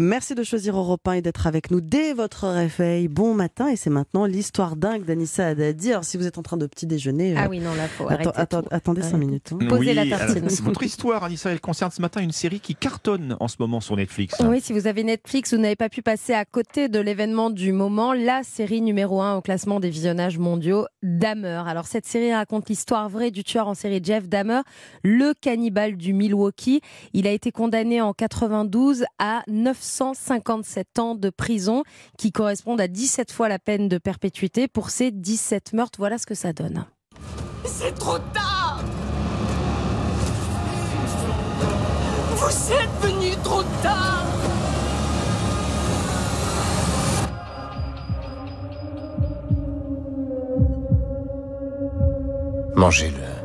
Merci de choisir Europe 1 et d'être avec nous dès votre réveil. Bon matin et c'est maintenant l'histoire dingue d'Anissa Haddadi. Alors si vous êtes en train de petit déjeuner, Ah euh, oui, non, là, faut atten- arrêter atten- tout. attendez 5 Ouais. minutes. hein. Posez la Oui, tartine. alors, c'est votre histoire, Anissa. Elle concerne ce matin une série qui cartonne en ce moment sur Netflix. Oui, si vous avez Netflix, vous n'avez pas pu passer à côté de l'événement du moment, la série numéro 1 au classement des visionnages mondiaux, Dahmer. Alors cette série raconte l'histoire vraie du tueur en série Jeff Dahmer, le cannibale du Milwaukee. Il a été condamné en 92 à 957 ans de prison, qui correspondent à 17 fois la peine de perpétuité pour ces 17 meurtres. Voilà ce que ça donne. C'est trop tard Vous êtes venu trop tard Mangez-le.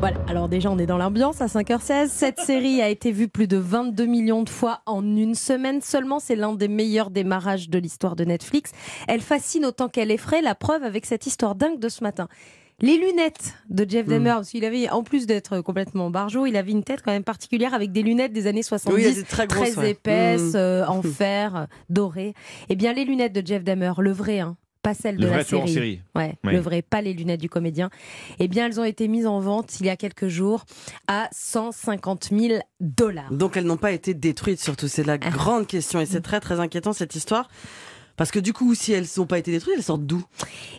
Voilà, alors déjà on est dans l'ambiance à 5h16. Cette série a été vue plus de 22 millions de fois en une semaine seulement. C'est l'un des meilleurs démarrages de l'histoire de Netflix. Elle fascine autant qu'elle effraie. La preuve avec cette histoire dingue de ce matin. Les lunettes de Jeff Hmm. Dahmer, parce qu'il avait, en plus d'être complètement barjot, il avait une tête quand même particulière avec des lunettes des années 70, Oui, très grosses, ouais. épaisses, Mm. euh, en fer, euh, dorées. Eh bien, les lunettes de Jeff Dahmer, le vrai, hein, pas celle Le de vrai la en série. Ouais, Oui. le vrai, pas les lunettes du comédien. Eh bien, elles ont été mises en vente il y a quelques jours à 150 000 dollars. Donc elles n'ont pas été détruites surtout, c'est la Ah. grande question et c'est très très inquiétant cette histoire. Parce que du coup, si elles n'ont pas été détruites, elles sortent d'où?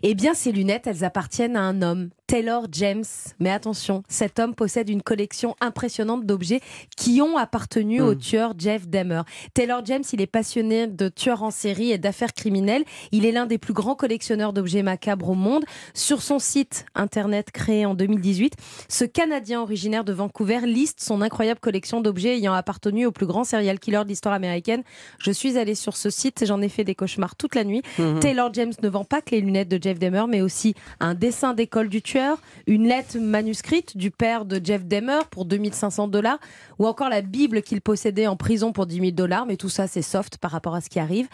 Eh bien, ces lunettes, elles appartiennent à un homme, Taylor James. Mais attention, cet homme possède une collection impressionnante d'objets qui ont appartenu Hmm. au tueur Jeff Dahmer. Taylor James, il est passionné de tueurs en série et d'affaires criminelles. Il est l'un des plus grands collectionneurs d'objets macabres au monde. Sur son site internet créé en 2018, ce Canadien originaire de Vancouver liste son incroyable collection d'objets ayant appartenu au plus grand serial killer de l'histoire américaine. Je suis allée sur ce site et j'en ai fait des cauchemars toute la nuit. Mhm. Taylor James ne vend pas que les lunettes de Jeff Dahmer, mais aussi un dessin d'école du tueur, une lettre manuscrite du père de Jeff Dahmer pour 2500 dollars, ou encore la Bible qu'il possédait en prison pour 10 000 dollars, mais tout ça c'est soft par rapport à ce qui arrive.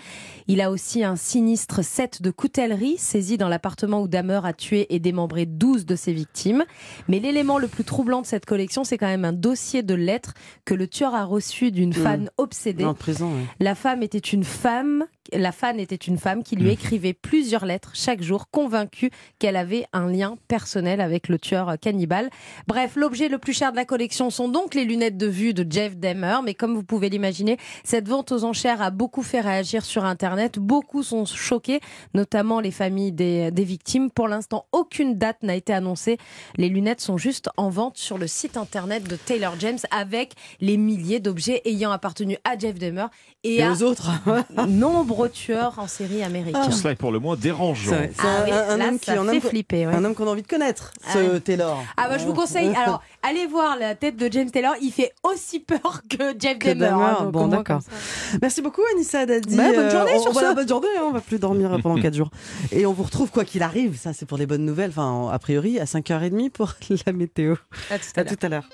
Il a aussi un sinistre set de coutellerie saisi dans l'appartement où Dahmer a tué et démembré 12 de ses victimes. Mais l'élément le plus troublant de cette collection, c'est quand même un dossier de lettres que le tueur a reçu d'une fan obsédée. En prison, ouais. La femme était une femme, la fan était une femme qui lui écrivait plusieurs lettres chaque jour, convaincue qu'elle avait un lien personnel avec le tueur cannibale. Bref, l'objet le plus cher de la collection sont donc les lunettes de vue de Jeff Dahmer, mais comme vous pouvez l'imaginer, cette vente aux enchères a beaucoup fait réagir sur Internet. Beaucoup sont choqués, notamment les familles des, des victimes. Pour l'instant, aucune date n'a été annoncée. Les lunettes sont juste en vente sur le site Internet de Taylor James avec les milliers d'objets ayant appartenu à Jeff Dahmer et, Et à aux autres nombreux tueurs en série américains. Tout cela est pour le moins dérangeant. C'est Ah un, oui, un là, homme qui un fait flipper. ouais. un homme qu'on a envie de connaître, Ah ce. Taylor. Ah bah je vous conseille. Alors allez voir la tête de James Taylor. Il fait aussi peur que Jeff Que Dahmer. Hein, donc bon, d'accord. Merci beaucoup Anissa Haddadi. Bah, bonne journée on, sur voilà, ce. bonne journée, hein, on va plus dormir pendant 4 jours. Et on vous retrouve quoi qu'il arrive, ça c'est pour les bonnes nouvelles, enfin a priori à 5h30 pour la météo. À tout à l'heure.